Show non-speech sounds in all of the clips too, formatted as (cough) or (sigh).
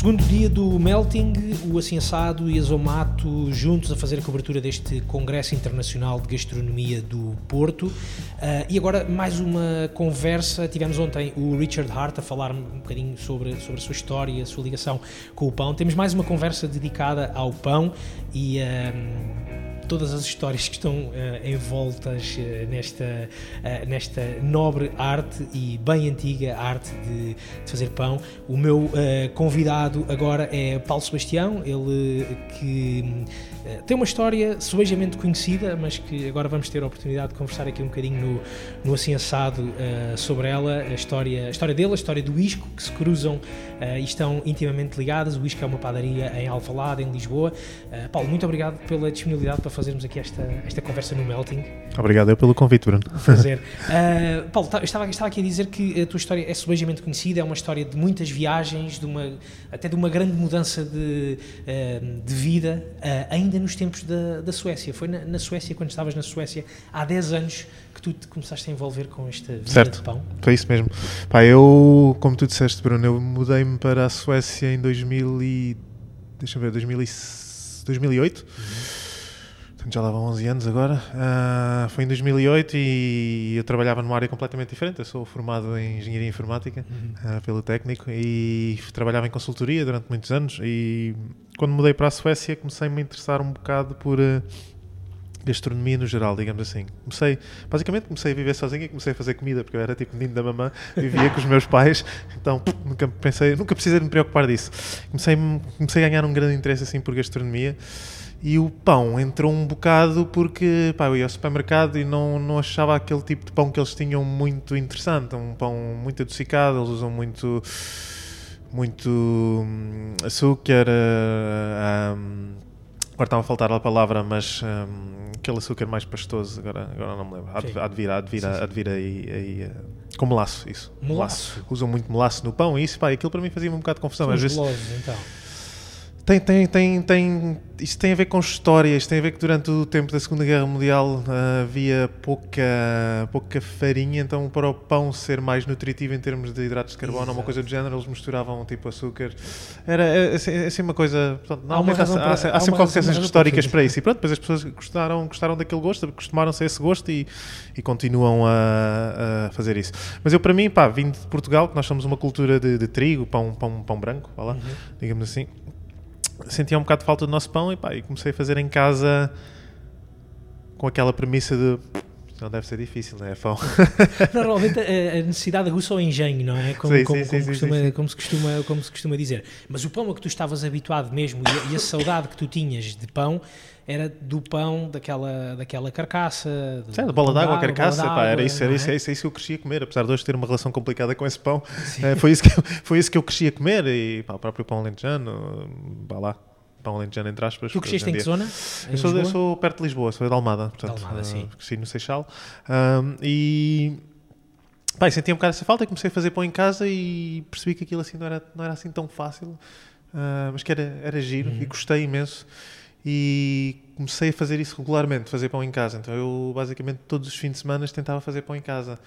Segundo dia do Melting, o Assado e a Zomato juntos a fazer a cobertura deste Congresso Internacional de Gastronomia do Porto. Uh, e agora mais uma conversa. Tivemos ontem o Richard Hart a falar um bocadinho sobre, sobre a sua história, a sua ligação com o pão. Temos mais uma conversa dedicada ao pão e. Uh, todas as histórias que estão uh, envoltas uh, nesta, uh, nesta nobre arte e bem antiga arte de, de fazer pão. O meu convidado agora é Paulo Sebastião, ele que tem uma história subejamente conhecida, mas que agora vamos ter a oportunidade de conversar aqui um bocadinho no, no assim assado sobre ela, a história, a história dele, a história do Isco, que se cruzam e estão intimamente ligadas. O Isco é uma padaria em Alvalade, em Lisboa. Paulo, muito obrigado pela disponibilidade para fazermos aqui esta, esta conversa no Melting. Obrigado eu pelo convite, Bruno. Prazer. Uh, (laughs) Paulo, tá, estava, estava aqui a dizer que a tua história é subejamente conhecida, é uma história de muitas viagens, de uma, até de uma grande mudança de, uh, de vida, uh, ainda nos tempos da, da Suécia. Foi na, na, Suécia, quando estavas na Suécia, há 10 anos, que tu te começaste a envolver com esta vida certo. de pão. Foi isso mesmo. Pá, eu, como tu disseste, Bruno, eu mudei-me para a Suécia em 2000 e... Deixa ver, 2000 e, 2008. Uhum Portanto, já lá vão 11 anos agora. Uh, foi em 2008 e eu trabalhava numa área completamente diferente. Eu sou formado em Engenharia Informática uhum. uh, pelo técnico e trabalhava em consultoria durante muitos anos. E quando mudei para a Suécia, comecei a interessar um bocado por uh, gastronomia no geral, digamos assim. Comecei, basicamente, comecei a viver sozinho e comecei a fazer comida, porque eu era tipo menino da mamã, vivia com os meus pais, então nunca pensei, nunca precisei me preocupar disso. Comecei, comecei a ganhar um grande interesse assim por gastronomia. E o pão entrou um bocado porque pá, eu ia ao supermercado e não, não achava aquele tipo de pão que eles tinham muito interessante. Um pão muito adocicado, eles usam muito, muito hum, açúcar. Uh, um, agora estava a faltar a palavra, mas um, aquele açúcar mais pastoso, agora, agora não me lembro. Há, há de vir, há de vir, há de vir aí, aí uh, com melaço, isso. Melaço. melaço. Usam muito melaço no pão e isso, pá, aquilo para mim fazia um bocado de confusão. São Às vezes, então tem, tem, tem, tem, isto tem a ver com histórias, tem a ver que durante o tempo da Segunda Guerra Mundial uh, havia pouca, pouca farinha, então para o pão ser mais nutritivo em termos de hidratos de carbono ou uma coisa do género, eles misturavam tipo açúcar. Era é, assim, é, assim uma coisa. Há, uma há, há, há, há sempre coisa históricas para isso. E pronto, depois as pessoas gostaram, gostaram daquele gosto, acostumaram-se a esse gosto e, e continuam a, a, fazer isso. Mas eu, para mim, pá, vindo de Portugal, que nós somos uma cultura de, de trigo, pão, pão, pão branco, lá, uhum. digamos assim sentia um bocado de falta do nosso pão e, pá, e comecei a fazer em casa com aquela premissa de não deve ser difícil, não é? Pão. (laughs) Normalmente a, necessidade aguça o engenho, não é? Como, sim, como, sim, como, sim, costuma, como, se costuma, como se costuma dizer. Mas o pão a que tu estavas habituado mesmo e a, e a saudade que tu tinhas de pão era do pão, daquela, daquela carcaça. Do, Sim, da bola d'água, a carcaça, pá, era, isso, era, é? isso, era, isso, que eu crescia a comer, apesar de hoje ter uma relação complicada com esse pão, (laughs) é, foi, isso que eu, foi isso que eu crescia a comer e pá, o próprio pão alentejano, vá lá, pão alentejano entre aspas. Tu cresceste em que zona? Eu sou, eu sou, perto de Lisboa, sou de Almada, portanto, de Almada, sim. Uh, cresci no Seixal um, e pá, senti um bocado essa falta e comecei a fazer pão em casa e percebi que aquilo assim não era, não era assim tão fácil, uh, mas que era, era giro uhum. e gostei imenso e comecei a fazer isso regularmente, fazer pão em casa. Então eu basicamente todos os fins de semana tentava fazer pão em casa.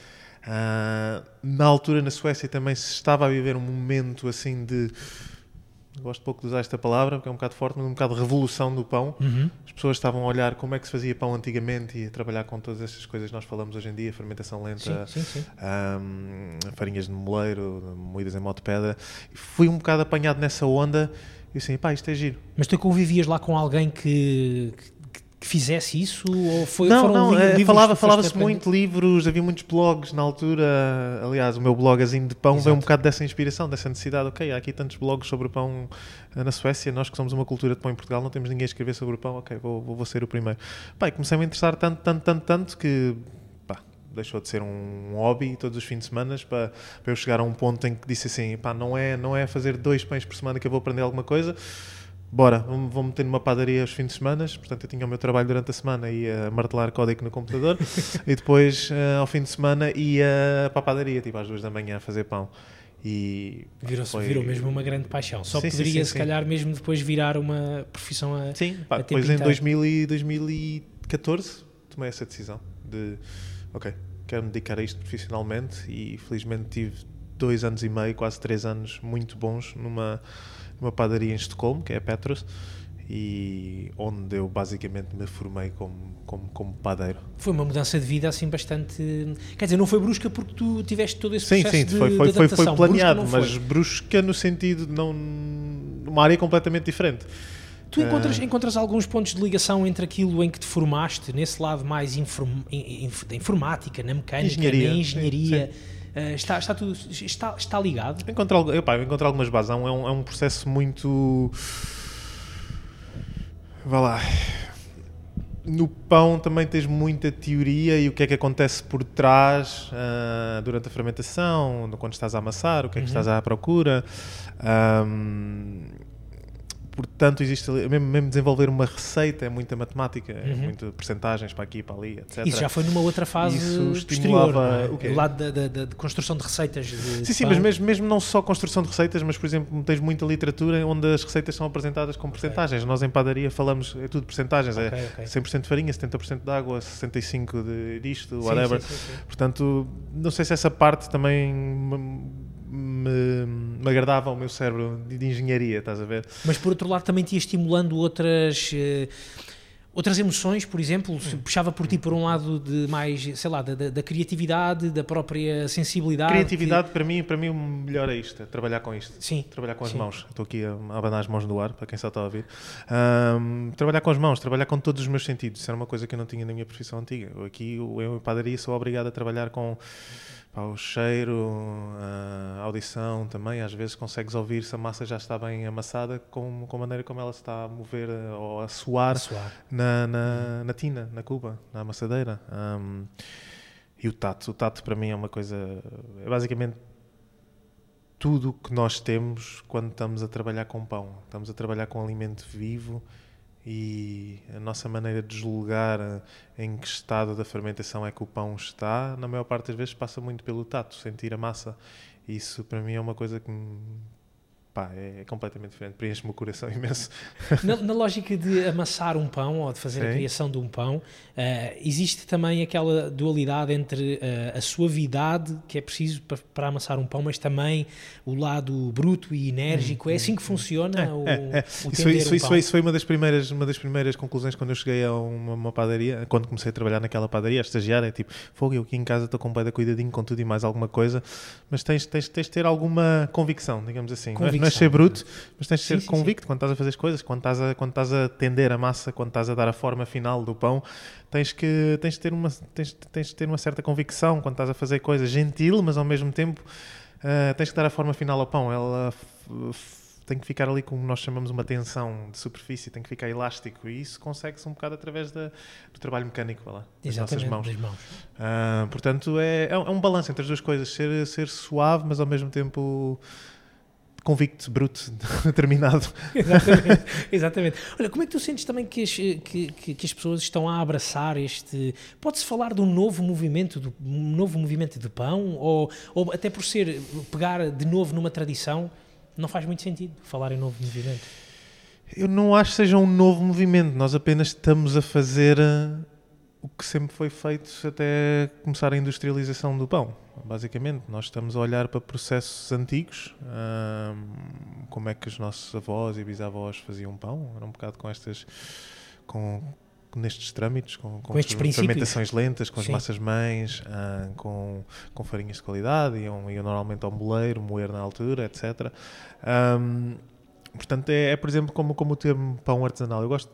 Uh, na altura na Suécia também se estava a viver um momento assim de gosto pouco de usar esta palavra porque é um bocado forte, mas um bocado de revolução do pão. Uhum. As pessoas estavam a olhar como é que se fazia pão antigamente e a trabalhar com todas estas coisas que nós falamos hoje em dia, fermentação lenta, sim, sim, sim. Um, farinhas de moleiro, moídas em modo de pedra. Fui um bocado apanhado nessa onda e assim, pá, isto é giro. Mas tu convivias lá com alguém que, que fizesse isso? Ou foi, não, não, é, falava, falava-se muito livros, havia muitos blogs na altura. Aliás, o meu blogazinho de pão Exato. veio um bocado dessa inspiração, dessa necessidade. Ok, há aqui tantos blogs sobre pão eh, na Suécia, nós que somos uma cultura de pão em Portugal, não temos ninguém a escrever sobre o pão. Ok, vou, vou, vou ser o primeiro. Pá, comecei a me interessar tanto, tanto, tanto, tanto que deixou de ser um hobby todos os fins de semana para, para eu chegar a um ponto em que disse assim, pá, não é, não é fazer dois pães por semana que eu vou aprender alguma coisa, bora, vou meter numa padaria aos fins de semana, portanto eu tinha o meu trabalho durante a semana, ia martelar código no computador (laughs) e depois uh, ao fim de semana ia para a padaria, tipo às duas da manhã a fazer pão. E virou, foi... virou mesmo uma grande paixão. Só sim, poderia, sim, sim, se calhar, mesmo depois virar uma profissão a. Sim, pá, a depois em 2000 e 2014 tomei essa decisão de ok, quero me dedicar a isto profissionalmente e felizmente tive dois anos e meio, quase três anos muito bons numa, numa padaria em Estocolmo, que é a Petros, e onde eu basicamente me formei como, como, como padeiro. Foi uma mudança de vida assim bastante. Quer dizer, não foi brusca porque tu tiveste todo esse sim, processo sim, de, foi, foi, de foi, foi adaptação. planeado, Brusca mas brusca no sentido de não. uma área completamente diferente. Tu encontras, Ah. encontras alguns pontos de ligação entre aquilo em que te formaste, nesse lado mais inform- in- in- da informática, na mecânica, Engenharia, na sim, engenharia? eh, está, está, tudo, está, está ligado? Encontro, epá, encontro algumas bases. É um, é um- um processo muito. Vá lá. No pão também tens muita teoria e o que é que acontece por trás ah, durante a fermentação, quando estás a amassar, o que é que estás à procura. Ahm, portanto, existe mesmo, mesmo desenvolver uma receita é muita matemática, é muito percentagens para aqui, para ali, etc. Isso já foi numa outra fase Isso estimulava não é? o lado da, da- da- construção de receitas. De, Sim, sim, mas mesmo, mesmo não só construção de receitas, mas por exemplo, tens muita literatura onde as receitas são apresentadas com percentagens. Nós em padaria falamos, é tudo percentagens, Ok, é ok. 100% de farinha, 70% de água, 65% de disto, Sim, whatever. sim, sim. Portanto, não sei se essa parte também me, me, agradava ao meu cérebro de, de engenharia, estás a ver? Mas por outro lado também te ia estimulando outras eh, outras emoções, por exemplo, se puxava por ti por um lado de mais, sei lá, da, da- da criatividade, da própria sensibilidade. Criatividade, para mim, para mim o melhor é isto, é trabalhar com isto. sim. Trabalhar com as Sim. mãos. Estou aqui a, abanar as mãos no ar, para quem só está a ouvir. Ahm, trabalhar com as mãos, trabalhar com todos os meus sentidos. Isso era uma coisa que eu não tinha na minha profissão antiga. Aqui, eu em padaria, sou obrigado a trabalhar com pá, o cheiro, a audição também. Às vezes consegues ouvir se a massa já está bem amassada com, com a maneira como ela se está a mover eh, ou a suar A suar. na, na, na tina, na cuba, na amassadeira. Ahm, e o tato. O tato para mim é uma coisa. É basicamente tudo o que nós temos quando estamos a trabalhar com pão. Estamos a trabalhar com alimento vivo e a nossa maneira de julgar eh, em que estado da fermentação é que o pão está, na maior parte das vezes passa muito pelo tato, sentir a massa. Isso para mim é uma coisa que pá, é completamente diferente, preenche-me o coração (laughs) imenso. Na, na lógica de amassar um pão ou de fazer a Sim. criação de um pão, eh, existe também aquela dualidade entre eh, a suavidade que é preciso para, para amassar um pão, mas também o lado bruto e enérgico. é assim que funciona o, É, é. o Isso, foi, isso, um isso, foi, isso foi uma das primeiras uma das primeiras conclusões quando eu cheguei a uma, uma padaria, quando comecei a trabalhar naquela padaria, a estagiar, é tipo, fogo, eu aqui em casa estou com um pé cuidadinho com tudo e mais alguma coisa, mas tens, tens, tens de ter alguma convicção, digamos assim. É, não é ser bruto, mas tens de Sim, ser sim, convicto quando estás a fazer as coisas, quando estás a, quando estás a tender a massa, quando estás a dar a forma final do pão, tens que tens de ter uma tens, tens de ter uma certa convicção quando estás a fazer coisas gentil, mas ao mesmo tempo ah, tens que dar a forma final ao pão. Ela tem que ficar ali como nós chamamos uma tensão de superfície, tem que ficar elástico e isso consegue-se um bocado através da- do trabalho mecânico, lá, das nossas mãos. das mãos. Ah, portanto, é, é um é um balanço entre as duas coisas, ser, ser suave, mas ao mesmo tempo convicto, bruto, (laughs) determinado. Exatamente, exatamente. Olha, como é que tu sentes também que as, que, que- que as pessoas estão a abraçar este. Pode-se falar de um novo movimento, de, um novo movimento de pão? Ou, ou até por ser pegar de novo numa tradição, não faz muito sentido falar em novo movimento. Eu não acho que seja um novo movimento, nós apenas estamos a fazer eh, o que sempre foi feito até começar a industrialização do pão. Basicamente, nós estamos a olhar para processos antigos, ahm, como é que os nossos avós e bisavós faziam pão, era um bocado com estas, com, nestes trâmites, com, Com estes princípios. fermentações lentas, com as Sim. massas mães, com, com farinhas de qualidade, iam, iam normalmente ao moleiro, moer na altura, etc. Portanto, é, é, por exemplo como, como o termo pão artesanal. Eu gosto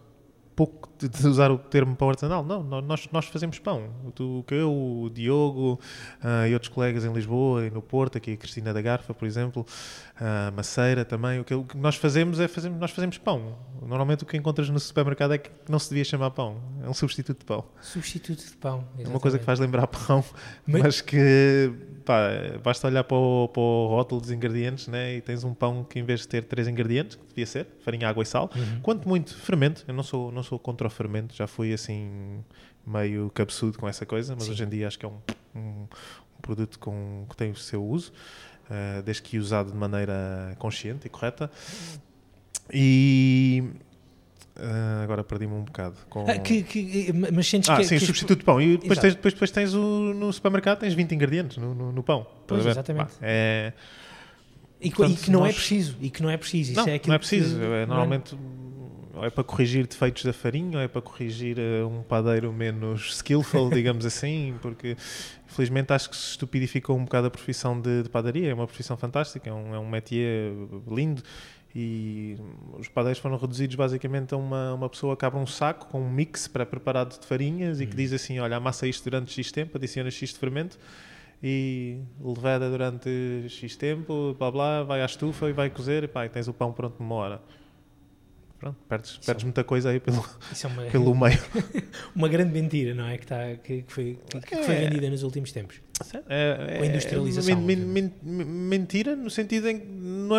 pouco de, usar o termo pão artesanal. Não, nó- nós, nós fazemos pão. O Tu, que eu, o Diogo ah, e outros colegas em Lisboa e no Porto, aqui a Cristina da Garfa, por exemplo, a Maceira também. O que, o que nós fazemos é fazemos, nós fazemos pão. Normalmente o que encontras no supermercado é que não se devia chamar pão. É um substituto de pão. Substituto de pão. É uma coisa que exatamente. faz lembrar pão, Mas- mas, que pá, basta olhar para o, para o rótulo dos ingredientes né, e tens um pão que em vez de ter três ingredientes, que devia ser farinha, água e sal, Uhum. quanto muito fermento. Eu não sou, não sou contra o fermento, já fui assim meio cabeçudo com essa coisa, mas Sim. hoje em dia acho que é um, um, um produto com, que tem o seu uso, eh, desde que usado de maneira consciente e correta. E eh, agora perdi-me um bocado. Com... Ah, que, que- mas sentes Ah, que, sim, que substituto de pão. E depois Exato. tens, depois, depois tens o, no supermercado tens 20 ingredientes no, no, no pão. Pois, exatamente. É, E, Portanto, e que não é nós- preciso, e que não é preciso. Isso Não, é não é preciso. que- é, não normalmente ou é para corrigir defeitos da farinha, ou é para corrigir eh, um padeiro menos skillful, (laughs) digamos assim, porque infelizmente acho que se estupidificou um bocado a profissão de, de padaria. É uma profissão fantástica, é um, é um métier lindo e os padeiros foram reduzidos basicamente a uma, uma pessoa que abre um saco com um mix pré-preparado de farinhas e que diz assim, olha, amassa isto durante X tempo, adiciona X de fermento e leveda durante X tempo, blá blá, vai à estufa e vai cozer e pá, e tens o pão pronto numa hora. Pronto, perdes, Isso perdes é muita coisa aí pelo, é uma, (laughs) pelo meio. (laughs) uma grande mentira, não é? Que, está, que, que foi, que, que foi É. vendida nos últimos tempos. É, a industrialização, men- men- men- mentira no sentido em que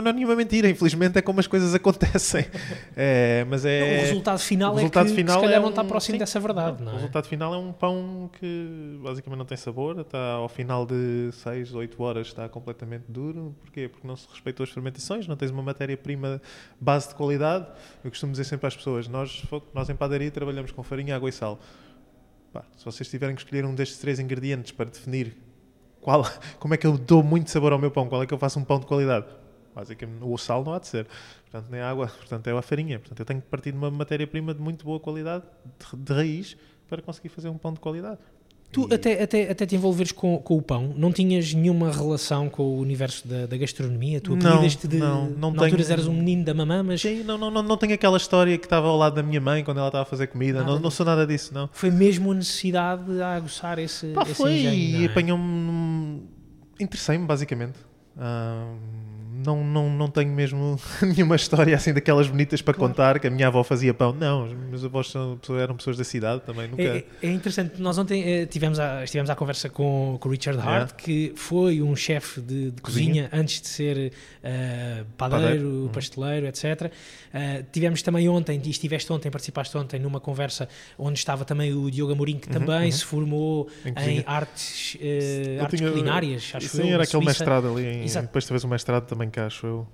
não é nenhuma mentira, infelizmente é como as coisas acontecem. (laughs) É, mas é. o resultado final o é resultado que, final que se calhar é não está um- próximo sim. dessa verdade, O não é? resultado final é um pão que basicamente não tem sabor, está ao final de 6, 8 horas está completamente duro. Porquê? Porque não se respeitou as fermentações, não tens uma matéria-prima base de qualidade. Eu costumo dizer sempre às pessoas, nós, nós em padaria trabalhamos com farinha, água e sal. Pá, se vocês tiverem que escolher um destes três ingredientes para definir qual, (laughs) como é que eu dou muito sabor ao meu pão, qual é que eu faço um pão de qualidade, basicamente o sal não há de ser, portanto nem a água, portanto é a farinha, portanto eu tenho que partir de uma matéria-prima de muito boa qualidade, de, de raiz, para conseguir fazer um pão de qualidade. Tu, E- até, até, até te envolveres com, com o pão, não tinhas nenhuma relação com o universo da, da gastronomia? Tu Não, apelidas-te de. não, não na altura tenho- eras um menino da mamã, mas Sim, não, não, não, não tenho aquela história que estava ao lado da minha mãe quando ela estava a fazer comida, Nada não, não sou nada disso, não. foi mesmo a necessidade a aguçar esse, Pá, esse foi engenho, e é? apanhou-me. Interessei-me, basicamente. Não, não, não tenho mesmo (laughs) nenhuma história assim daquelas bonitas para Claro. contar que a minha avó fazia pão. Não, os meus avós são, eram pessoas da cidade também, nunca. É, é interessante, nós ontem eh, tivemos a, estivemos à conversa com, com o Richard Hart, Yeah. que foi um chefe de, de cozinha. Cozinha. antes de ser eh, padeiro, Padeiro. Uhum. pasteleiro, etc. Eh, tivemos também ontem, e estiveste ontem, participaste ontem numa conversa onde estava também o Diogo Amorim, que também uhum. se formou Em em, artes, Eu artes tinha- culinárias, acho Sim, eu, era na aquele mestrado ali. Em, depois talvez um mestrado também cá, acho eu.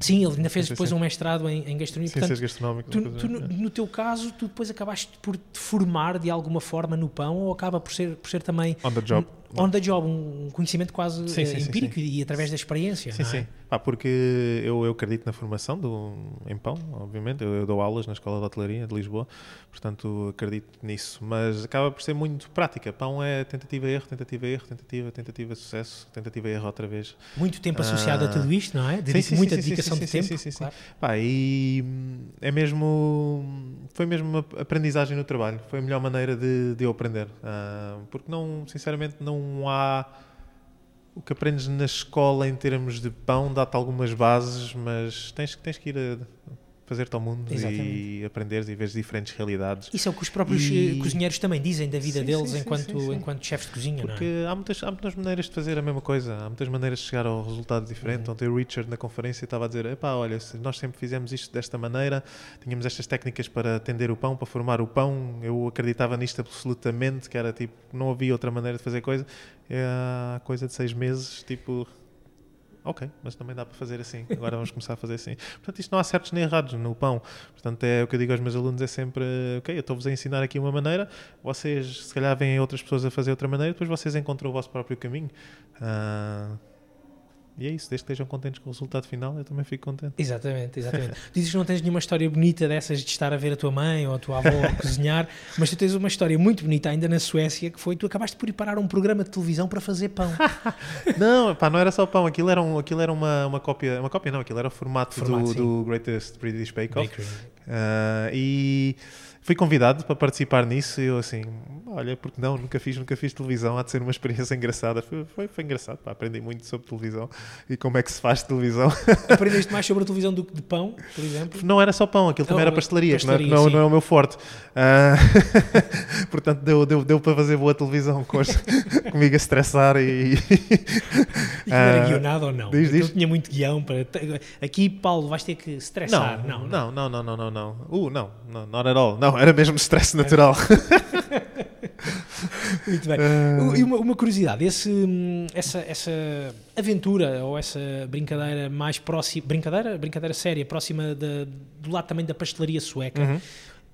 Sim, ele ainda fez Sim, depois sim. um mestrado em, em gastronomia. Ciências Portanto, gastronómicas. Tu, tu, no, assim. no teu caso, tu depois acabaste por te formar de alguma forma no pão ou acaba por ser, por ser também On the job. On the job, um conhecimento quase Sim, eh, sim, sim, empírico e através da experiência. Sim, é? sim. Pá, porque eu, eu acredito na formação do, em pão, obviamente. Eu, eu dou aulas na Escola de Hotelaria de Lisboa, portanto acredito nisso. Mas acaba por ser muito prática. Pão é tentativa, erro, tentativa, erro, tentativa, tentativa, sucesso, tentativa, erro outra vez. Muito tempo associado a Ah. tudo isto, não é? Sim, sim, muita sim, sim, dedicação sim, de sim, tempo. sim, sim, sim. claro. Pá, e hum, é mesmo. Foi mesmo uma aprendizagem no trabalho. Foi a melhor maneira de, de eu aprender. Ah, porque, não, sinceramente, não há. O que aprendes na escola em termos de pão dá-te algumas bases, mas tens, tens que ir a fazer-te ao mundo e Exatamente. aprenderes e veres diferentes realidades. Isso é o que os próprios E- eh, cozinheiros também dizem da vida Sim, deles sim, sim, enquanto, enquanto chefes de cozinha, é? Porque há muitas, há muitas maneiras de fazer a mesma coisa, há muitas maneiras de chegar ao resultado diferente. Uhum. Ontem o Richard na conferência estava a dizer: Epá, olha, nós sempre fizemos isto desta maneira, tínhamos estas técnicas para atender o pão, para formar o pão, eu acreditava nisto absolutamente, que era tipo, não havia outra maneira de fazer coisa. É há coisa de seis meses, tipo. Ok, mas também dá para fazer assim. Agora vamos começar a fazer assim. Portanto, isto não há certos nem errados no pão. Portanto, é o que eu digo aos meus alunos: é sempre, ok, eu estou-vos a ensinar aqui uma maneira, vocês se calhar veem outras pessoas a fazer outra maneira, depois vocês encontram o vosso próprio caminho. Ah, e é isso, desde que estejam contentes com o resultado final, eu também fico contente. Exatamente, exatamente. (laughs) Dizes que não tens nenhuma história bonita dessas de estar a ver a tua mãe ou a tua avó a cozinhar, (laughs) mas tu tens uma história muito bonita ainda na Suécia que foi tu acabaste por ir parar um programa de televisão para fazer pão. (laughs) não, pá, não era só pão, aquilo era, um, aquilo era uma, uma cópia, uma cópia não, aquilo era o formato, Formato, do, do Greatest British Bake Off. Ah, e fui convidado para participar nisso e eu assim, olha, porque não, nunca fiz, nunca fiz televisão, há de ser uma experiência engraçada. Foi, foi, foi engraçado, pá, aprendi muito sobre televisão e como é que se faz televisão. (laughs) Aprendeste mais sobre a televisão do que de pão, por exemplo? Não era só pão, aquilo também era pastelaria, que não, é- pastelaria, não, sim. não é o meu forte. Ah, (laughs) portanto, deu, deu, deu para fazer boa televisão com as- (laughs) comigo a estressar e. E que era Ah, guionado ou não? diz, diz. tinha muito guião para. Aqui, Paulo, vais ter que estressar. Não, Não, não, não, não, não, não, não. Uh, não, não, not at all. Não, era mesmo stress natural. (laughs) Muito bem. Ah. E uma, uma curiosidade, esse, hum, essa, essa aventura ou essa brincadeira mais próxima, brincadeira, brincadeira séria, próxima da- do lado também da pastelaria sueca, Uhum.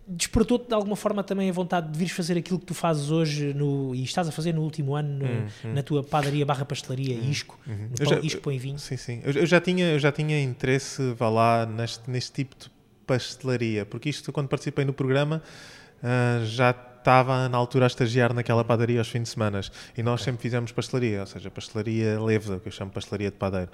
despertou-te de alguma forma também a vontade de vires fazer aquilo que tu fazes hoje no, e estás a fazer no último ano no, hum, hum. na tua padaria barra pastelaria hum, Isco, hum. no pão, Isco Põe Vinho? Sim, sim. Eu, eu, já tinha, eu já tinha interesse, vá lá, neste, neste tipo de pastelaria, porque isto, quando participei no programa, uh, já estava na altura a estagiar naquela padaria aos fins de semana e nós sempre fizemos pastelaria, ou seja, pastelaria levda, que eu chamo pastelaria de padeiro.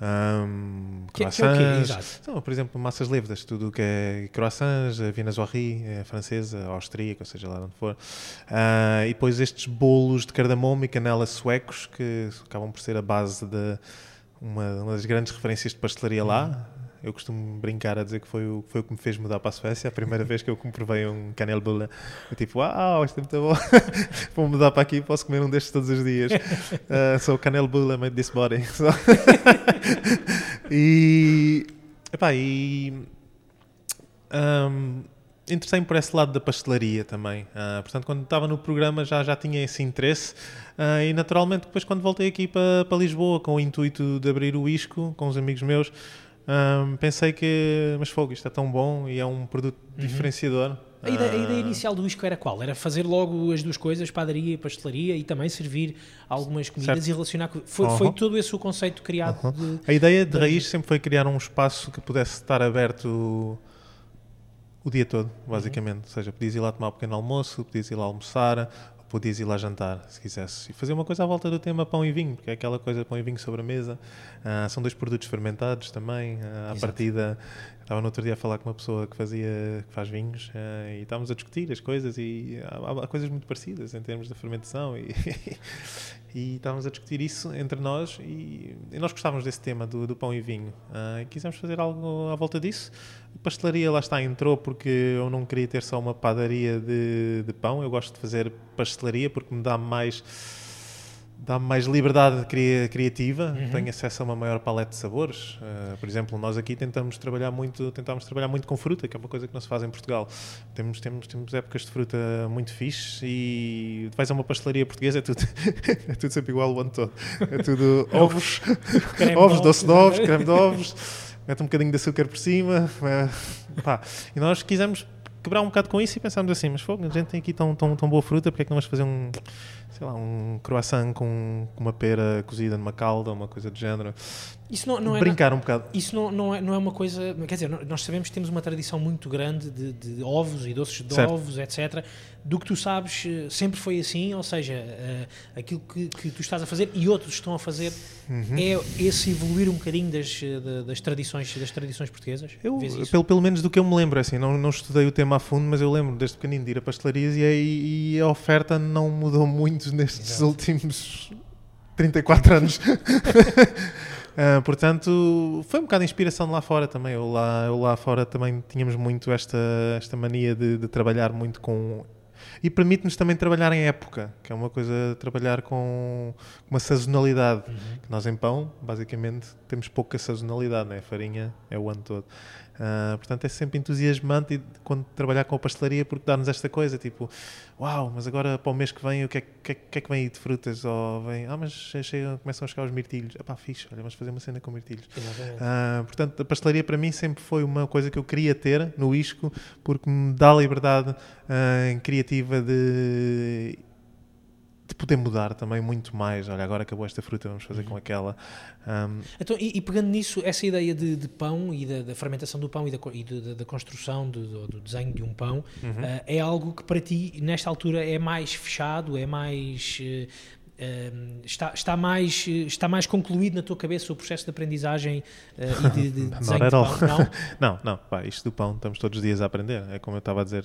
Um, que, croissants, que é então, por exemplo, massas levedas, tudo o que é croissants, viennoiserie, é francesa, austríaca, ou seja, lá onde for. Uh, e depois estes bolos de cardamomo e canela suecos, que acabam por ser a base de uma, uma das grandes referências de pastelaria lá. Eu costumo brincar a dizer que foi o, foi o que me fez mudar para a Suécia. A primeira vez que eu comprovei um canelbulla, eu tipo, uau, isto é muito bom. (laughs) Vou mudar para aqui posso comer um destes todos os dias. (laughs) Uh, so, canelbulla made this body. (laughs) So e, epá, e um, interessei-me por esse lado da pastelaria também. Uh, portanto, quando estava no programa já, já tinha esse interesse. Uh, e naturalmente, depois, quando voltei aqui para, para Lisboa, com o intuito de abrir o ISCO com os amigos meus, um, pensei que, mas fogo, isto é tão bom e é um produto uhum. diferenciador. A ideia, a ideia, inicial do Isco era qual? Era fazer logo as duas coisas, padaria e pastelaria, e também servir algumas comidas certo. e relacionar com. Foi, uhum. foi todo esse o conceito criado. Uhum. De, a ideia de, raiz sempre foi criar um espaço que pudesse estar aberto o dia todo, basicamente. Uhum. Ou seja, podias ir lá tomar um pequeno almoço, podias ir lá almoçar, podias ir lá jantar, se quisesse. E fazer uma coisa à volta do tema pão e vinho, porque é aquela coisa pão e vinho sobre a mesa. Uh, são dois produtos fermentados também. Uh, à partida, estava no outro dia a falar com uma pessoa que fazia que faz vinhos uh, e estávamos a discutir as coisas e há, há coisas muito parecidas em termos da fermentação e, (laughs) e estávamos a discutir isso entre nós e, e nós gostávamos desse tema do, do pão e vinho uh, e quisemos fazer algo à volta disso. A pastelaria lá está, entrou porque eu não queria ter só uma padaria de, de pão, eu gosto de fazer pastelaria porque me dá mais dá-me mais liberdade criativa, uhum. tenho acesso a uma maior paleta de sabores. Uh, por exemplo, nós aqui tentamos trabalhar muito, tentamos trabalhar muito com fruta, que é uma coisa que não se faz em Portugal. Temos, temos, temos épocas de fruta muito fixe e vais a uma pastelaria portuguesa, é tudo, (laughs) é tudo sempre igual o ano todo. É tudo (laughs) ovos, ovos, (laughs) doce de ovos, creme de ovos, mete um bocadinho de açúcar por cima. É, pá. E nós quisemos quebrar um bocado com isso e pensámos assim, mas fogo, a gente tem aqui tão, tão, tão boa fruta, porque é que não vamos fazer um sei lá, um croissant com, uma pera cozida numa calda, uma coisa do género. Isso não, não é Brincar um bocado. Isso não, não, é, não é uma coisa. Quer dizer, nós sabemos que temos uma tradição muito grande de, de ovos e doces de certo. ovos, etc. Do que tu sabes, eh, sempre foi assim, ou seja, uh, aquilo que, que, tu estás a fazer e outros estão a fazer uhum. é esse evoluir um bocadinho das, eh, das, tradições, das tradições portuguesas? Eu, pelo, pelo menos do que eu me lembro, assim, não, não estudei o tema a fundo, mas eu lembro desde pequenino de ir a pastelarias e, e a oferta não mudou muito nestes Exato. últimos 34 anos. Uh, (laughs) portanto, foi um bocado de inspiração de lá fora também. Eu lá, eu lá fora também tínhamos muito esta, esta mania de, de trabalhar muito com. E permite-nos também trabalhar em época, que é uma coisa, trabalhar com uma sazonalidade. Uhum. nós em pão, basicamente, temos pouca sazonalidade, né? a farinha é o ano todo. Uh, portanto, é sempre entusiasmante quando trabalhar com a pastelaria porque dá-nos esta coisa, tipo, uau, mas agora para o mês que vem o que é que, que, é que vem aí de frutas? Ou vem, ah, mas chega, começam a chegar os mirtilhos. Ah pá, fixe, olha, vamos fazer uma cena com mirtilhos. Uh, portanto, a pastelaria para mim sempre foi uma coisa que eu queria ter no isco porque me dá liberdade uh, criativa de poder mudar também muito mais. Olha, agora acabou esta fruta, vamos fazer uhum. com aquela. Um... Então, e, e, pegando nisso, essa ideia de, de pão e da, da, fermentação do pão e da, e da, da construção do, do, desenho de um pão uhum. uh, é algo que para ti, nesta altura, é mais fechado, é mais. Uh, está, está, mais, está mais concluído na tua cabeça o processo de aprendizagem uh, e de, de (laughs) desenho de pão? Não, (laughs) não, não pá, isto do pão estamos todos os dias a aprender. É como eu estava a dizer,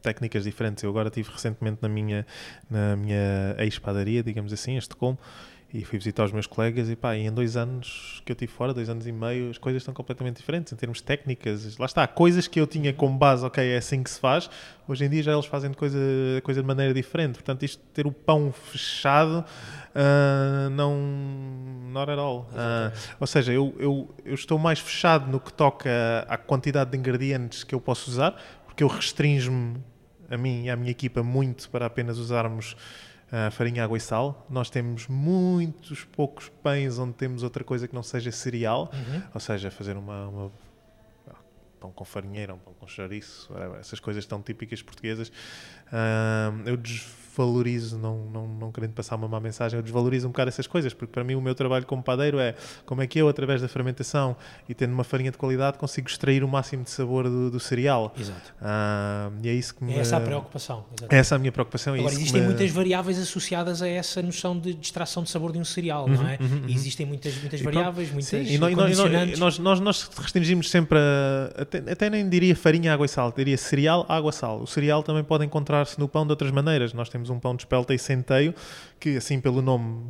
técnicas diferentes. Eu agora tive recentemente na minha, na minha ex-padaria, digamos assim, este como, e fui visitar os meus colegas e pá, e em dois anos que eu tive fora, dois anos e meio, as coisas estão completamente diferentes em termos técnicas. Lá está, coisas que eu tinha como base, ok, é assim que se faz, hoje em dia já eles fazem coisa, coisa de maneira diferente. Portanto, isto ter o pão fechado, uh, não. not at all. Uh, ou seja, eu, eu, eu estou mais fechado no que toca à quantidade de ingredientes que eu posso usar, porque eu restringo-me a mim e à minha equipa muito para apenas usarmos uh, farinha, água e sal. Nós temos muitos poucos pães onde temos outra coisa que não seja cereal, uhum. ou seja, fazer uma, uma pão com farinheira, um pão com chouriço, essas coisas tão típicas portuguesas. Uh, eu desvalorizo, não, não, não querendo passar uma má mensagem, eu desvalorizo um bocado essas coisas, porque para mim o meu trabalho como padeiro é como é que eu, através da fermentação e tendo uma farinha de qualidade, consigo extrair o máximo de sabor do, do cereal. Exato. Uh, e é isso que me... É essa a preocupação. Exatamente. Essa é a minha preocupação. Agora, existem me... muitas variáveis associadas a essa noção de extração de sabor de um cereal, uhum, não é? Uhum, uhum. existem muitas, muitas variáveis, muitas sim, e nós, nós, nós restringimos sempre a, até, até nem diria farinha, água e sal, diria cereal, água, sal. O cereal também pode encontrar-se no pão de outras maneiras. Nós temos um pão de espelta e centeio, que assim pelo nome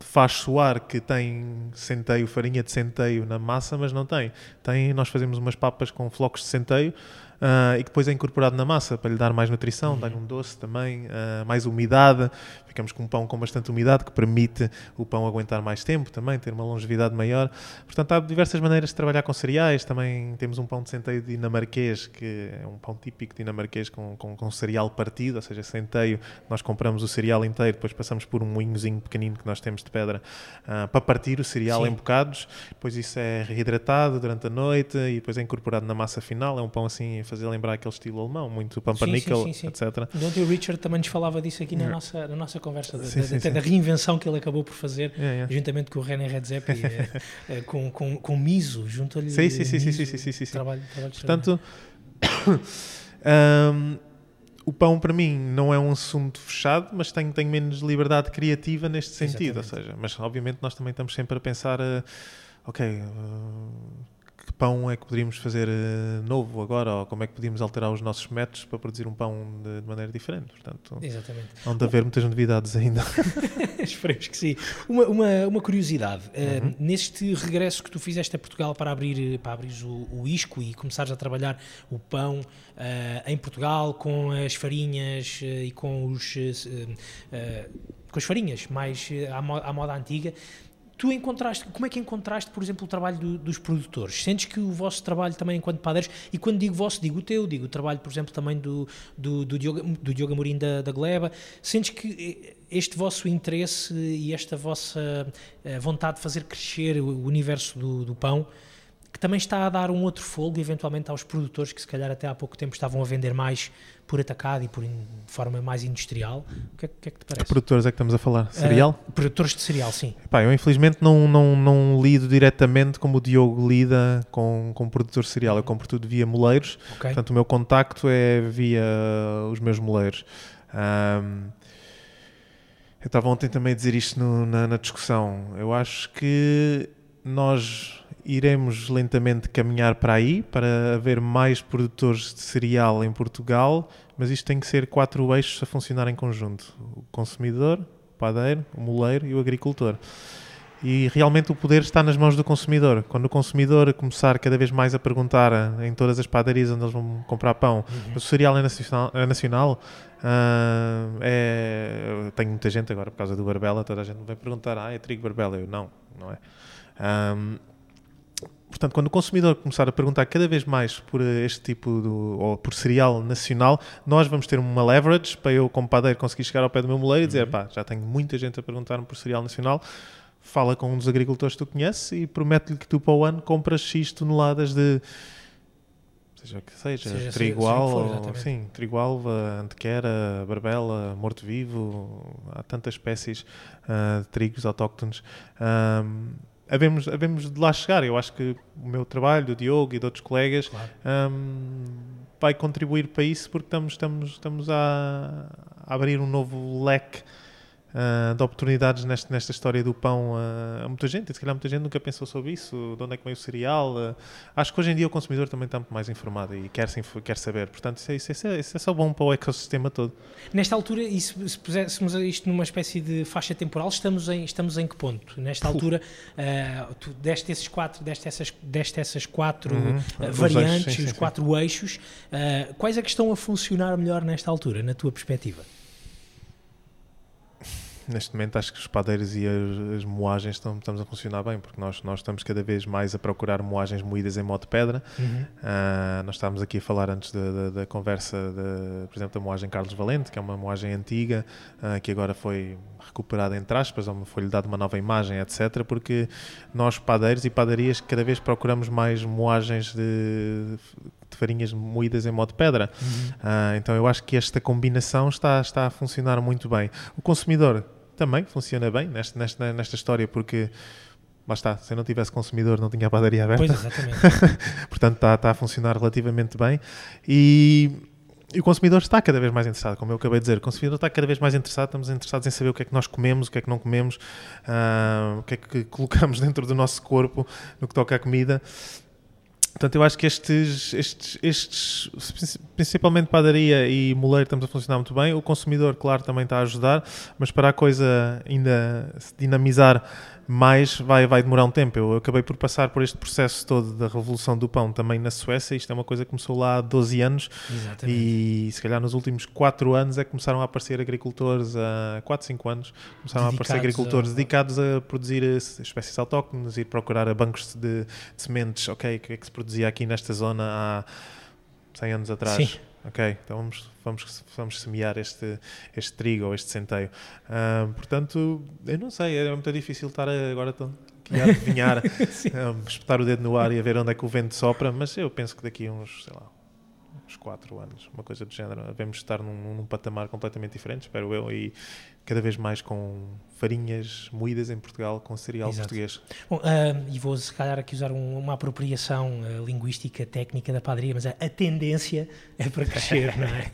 faz soar que tem centeio, farinha de centeio na massa, mas não tem. Tem, nós fazemos umas papas com flocos de centeio uh, e que depois é incorporado na massa para lhe dar mais nutrição, uhum. dá-lhe um doce também, uh, mais umidade. Ficamos com um pão com bastante umidade que permite o pão aguentar mais tempo também, ter uma longevidade maior. Portanto, há diversas maneiras de trabalhar com cereais. Também temos um pão de centeio dinamarquês, que é um pão típico dinamarquês com, com, com cereal partido, ou seja, centeio. Nós compramos o cereal inteiro, depois passamos por um moinhozinho pequenino que nós temos de pedra uh, para partir o cereal Sim. em bocados. Depois isso é reidratado durante a noite e depois é incorporado na massa final. É um pão assim fazer lembrar aquele estilo alemão, muito pumpernickel, etc. Ontem o Richard também nos falava disso aqui na, nossa, na nossa conversa, sim, da, sim, até sim. da reinvenção que ele acabou por fazer, é, juntamente com o René Redzepi, é, é, com, com, com Miso, junto-lhe. Sim, sim, sim, sim, sim, sim, Trabalho, trabalho Portanto, um, (coughs) o pão para mim não é um assunto fechado, mas tenho, tenho menos liberdade criativa neste sentido. Exatamente. Ou seja, mas obviamente nós também estamos sempre a pensar, uh, ok. Uh, pão é que poderíamos fazer uh, novo agora, ou como é que podíamos alterar os nossos métodos para produzir um pão de, de maneira diferente. Portanto, Exatamente. Há de haver muitas novidades ainda. (laughs) Esperemos que sim. Uma, uma, uma curiosidade, uh, uhum. neste regresso que tu fizeste a Portugal para abrir, para abrir o, o isco e começares a trabalhar o pão uh, em Portugal com as farinhas e com os com as farinhas mais à moda antiga, tu encontraste, como é que encontraste, por exemplo, o trabalho do, dos produtores? Sentes que o vosso trabalho também enquanto padeiros, e quando digo vosso, digo o teu, digo o trabalho, por exemplo, também do, do, do, Diogo, do Diogo Amorim da, da Gleba, sentes que este vosso interesse e esta vossa eh, vontade de fazer crescer o universo do, do pão que também está a dar um outro fogo, eventualmente, aos produtores que, se calhar, até há pouco tempo estavam a vender mais por atacado e por, de forma mais industrial. O que é, que, é que te parece? Que produtores é que estamos a falar? Cereal? Uh, produtores de cereal, sim. Epá, eu, infelizmente, não, não, não lido diretamente como o Diogo lida com, com produtores de cereal. Eu compro tudo via moleiros. Okay. Portanto, o meu contacto é via os meus moleiros. Um, eu estava ontem também a dizer isto no, na, na discussão. Eu acho que nós iremos lentamente caminhar para aí, para haver mais produtores de cereal em Portugal, mas isto tem que ser quatro eixos a funcionar em conjunto: o consumidor, o padeiro, o moleiro e o agricultor. E realmente o poder está nas mãos do consumidor. Quando o consumidor começar cada vez mais a perguntar em todas as padarias onde eles vão comprar pão, uhum. o cereal é nacional, é, nacional uh, é... tenho muita gente agora por causa do Barbela, toda a gente vai perguntar, ah, é trigo Barbela? Eu, não, não é. Um, Portanto, quando o consumidor começar a perguntar cada vez mais por este tipo de, ou por cereal nacional, nós vamos ter uma leverage para eu, como padeiro, conseguir chegar ao pé do meu moleiro e dizer: uhum. pá, já tenho muita gente a perguntar-me por cereal nacional. Fala com um dos agricultores que tu conheces e promete-lhe que tu para o ano compras X toneladas de seja que seja, seja trigo alva, sim, trigo alva, antequera, barbela, morto-vivo, há tantas espécies uh, de trigos autóctones. Um, havemos, havemos de lá chegar. Eu acho que o meu trabalho, do Diogo e de outros colegas, claro. um, vai contribuir para isso porque estamos, estamos, estamos a, a abrir um novo leque uh, de oportunidades nesta, nesta história do pão uh, a muita gente. E se calhar muita gente nunca pensou sobre isso, de onde é que vem o cereal. Uh, acho que hoje em dia o consumidor também está muito mais informado e quer, quer saber. Portanto, isso é, isso, é, isso é só bom para o ecossistema todo. Nesta altura, e se, se puséssemos isto numa espécie de faixa temporal, estamos em, estamos em que ponto? Nesta altura, tu deste esses quatro, deste essas, deste essas quatro uhum. variantes, eixos, sim, os sim, quatro sim. eixos, quais é que estão a funcionar melhor nesta altura, na tua perspectiva? Neste momento acho que os padeiros e as, as moagens estão, estamos a funcionar bem, porque nós, nós estamos cada vez mais a procurar moagens moídas em modo de pedra. Uhum. Uh, nós estávamos aqui a falar antes da, da, da conversa, de, por exemplo, da moagem Carlos Valente, que é uma moagem antiga, uh, que agora foi recuperada entre aspas, ou foi-lhe dada uma nova imagem, etc. Porque nós, padeiros e padarias, cada vez procuramos mais moagens de, de farinhas moídas em modo de pedra. Uhum. Uh, então eu acho que esta combinação está, está a funcionar muito bem. O consumidor também funciona bem nesta, nesta, nesta história, porque lá está, se eu não tivesse consumidor não tinha a padaria aberta. Pois, exatamente. (laughs) Portanto, está, está a funcionar relativamente bem. E, e, o consumidor está cada vez mais interessado, como eu acabei de dizer. O consumidor está cada vez mais interessado, estamos interessados em saber o que é que nós comemos, o que é que não comemos, uh, o que é que colocamos (laughs) dentro do nosso corpo no que toca à comida. Portanto, eu acho que estes, estes, estes, principalmente padaria e moleiro, estamos a funcionar muito bem. O consumidor, claro, também está a ajudar, mas para a coisa ainda se dinamizar mais vai, vai demorar um tempo. Eu acabei por passar por este processo todo da revolução do pão também na Suécia. Isto é uma coisa que começou lá há 12 anos Exatamente. e se calhar nos últimos 4 anos é que começaram a aparecer agricultores, a 4, 5 anos, começaram dedicados a aparecer agricultores a... dedicados a produzir espécies autóctones, ir procurar a bancos de, de sementes. Ok, o que é que se produzia aqui nesta zona há 100 anos atrás? Sim. Ok, então vamos, vamos, vamos semear este, este trigo ou este centeio. Uh, portanto, eu não sei, é muito difícil estar agora aqui a adivinhar, (laughs) um, espetar o dedo no ar e a ver onde é que o vento sopra, mas eu penso que daqui a uns, sei lá, uns 4 anos, uma coisa do género, devemos estar num, num patamar completamente diferente, espero eu, e cada vez mais com farinhas moídas em Portugal com cereal Exato. português. Bom, uh, e vou se calhar aqui usar um, uma apropriação uh, linguística técnica da padaria, mas a, a tendência é para crescer, não é?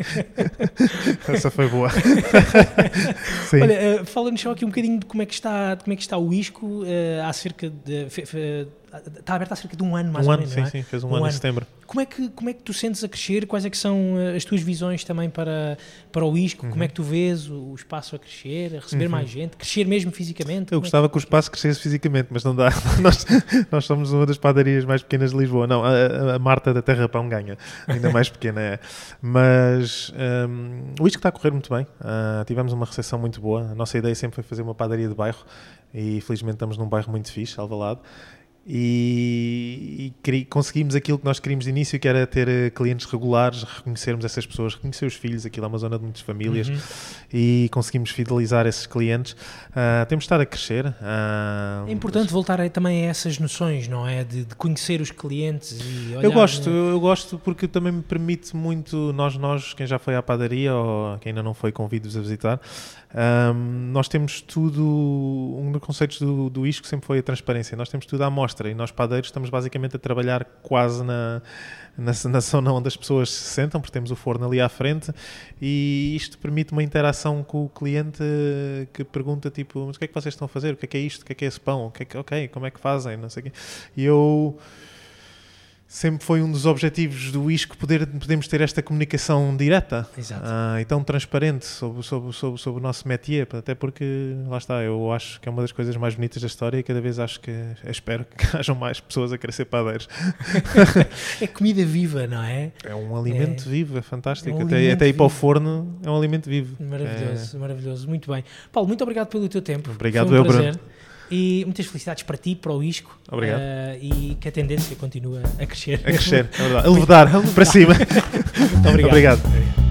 (laughs) Essa foi boa. (laughs) Olha, uh, fala-nos só aqui um bocadinho de como é que está, como é que está o ISCO há cerca de está aberto há cerca de um ano mais um ou ano, menos, sim, é? sim, fez um, um ano, ano, em setembro. Como é, que, como é que tu sentes a crescer? Quais é que são as tuas visões também para, para o ISCO? Uhum. Como é que tu vês o, o espaço a crescer, a receber uhum. mais gente, crescer mesmo fisicamente? Eu gostava é que... que... o espaço crescesse fisicamente, mas não dá. (laughs) nós, nós somos uma das padarias mais pequenas de Lisboa. Não, a, a Marta da Terra Pão ganha, ainda mais pequena é. Mas um, o ISCO está a correr muito bem. Uh, tivemos uma recepção muito boa. A nossa ideia sempre foi fazer uma padaria de bairro e felizmente estamos num bairro muito fixe, Alvalade e, e, conseguimos aquilo que nós queríamos de início, que era ter uh, clientes regulares, reconhecermos essas pessoas, reconhecer os filhos, aquilo é uma zona de muitas famílias, uhum. e conseguimos fidelizar esses clientes. Uh, temos estado a crescer. Uh, é importante mas... voltar a, também a essas noções, não é? De, de conhecer os clientes e olhar... Eu gosto, eu gosto porque também me permite muito, nós, nós, quem já foi à padaria ou quem ainda não foi, convido-vos a visitar, um, nós temos tudo, um dos conceitos do, do ISCO sempre foi a transparência, nós temos tudo à mostra e nós padeiros estamos basicamente a trabalhar quase na, na, (laughs) na zona onde as pessoas se sentam, porque temos o forno ali à frente e isto permite uma interação com o cliente que pergunta tipo, mas o que é que vocês estão a fazer? O que é que é isto? O que é que é esse pão? O que é que, ok, como é que fazem? Não sei o quê. E eu sempre foi um dos objetivos do ISCO poder, podermos ter esta comunicação direta uh, e tão transparente sobre, sobre, sobre, sobre o nosso métier, até porque, lá está, eu acho que é uma das coisas mais bonitas da história e cada vez acho que, espero que (laughs) hajam mais pessoas a querer ser padeiros. (laughs) é comida viva, não é? É um alimento é, vivo, é fantástico. É um até, até ir para o forno é um alimento vivo. Maravilhoso, é... maravilhoso, muito bem. Paulo, muito obrigado pelo teu tempo. Obrigado, um eu, prazer. Bruno. E muitas felicidades para ti, para o ISCO. Obrigado. Uh, e que a tendência continua a crescer. A crescer, é verdade. (laughs) A levedar para cima. (laughs) Muito obrigado. obrigado.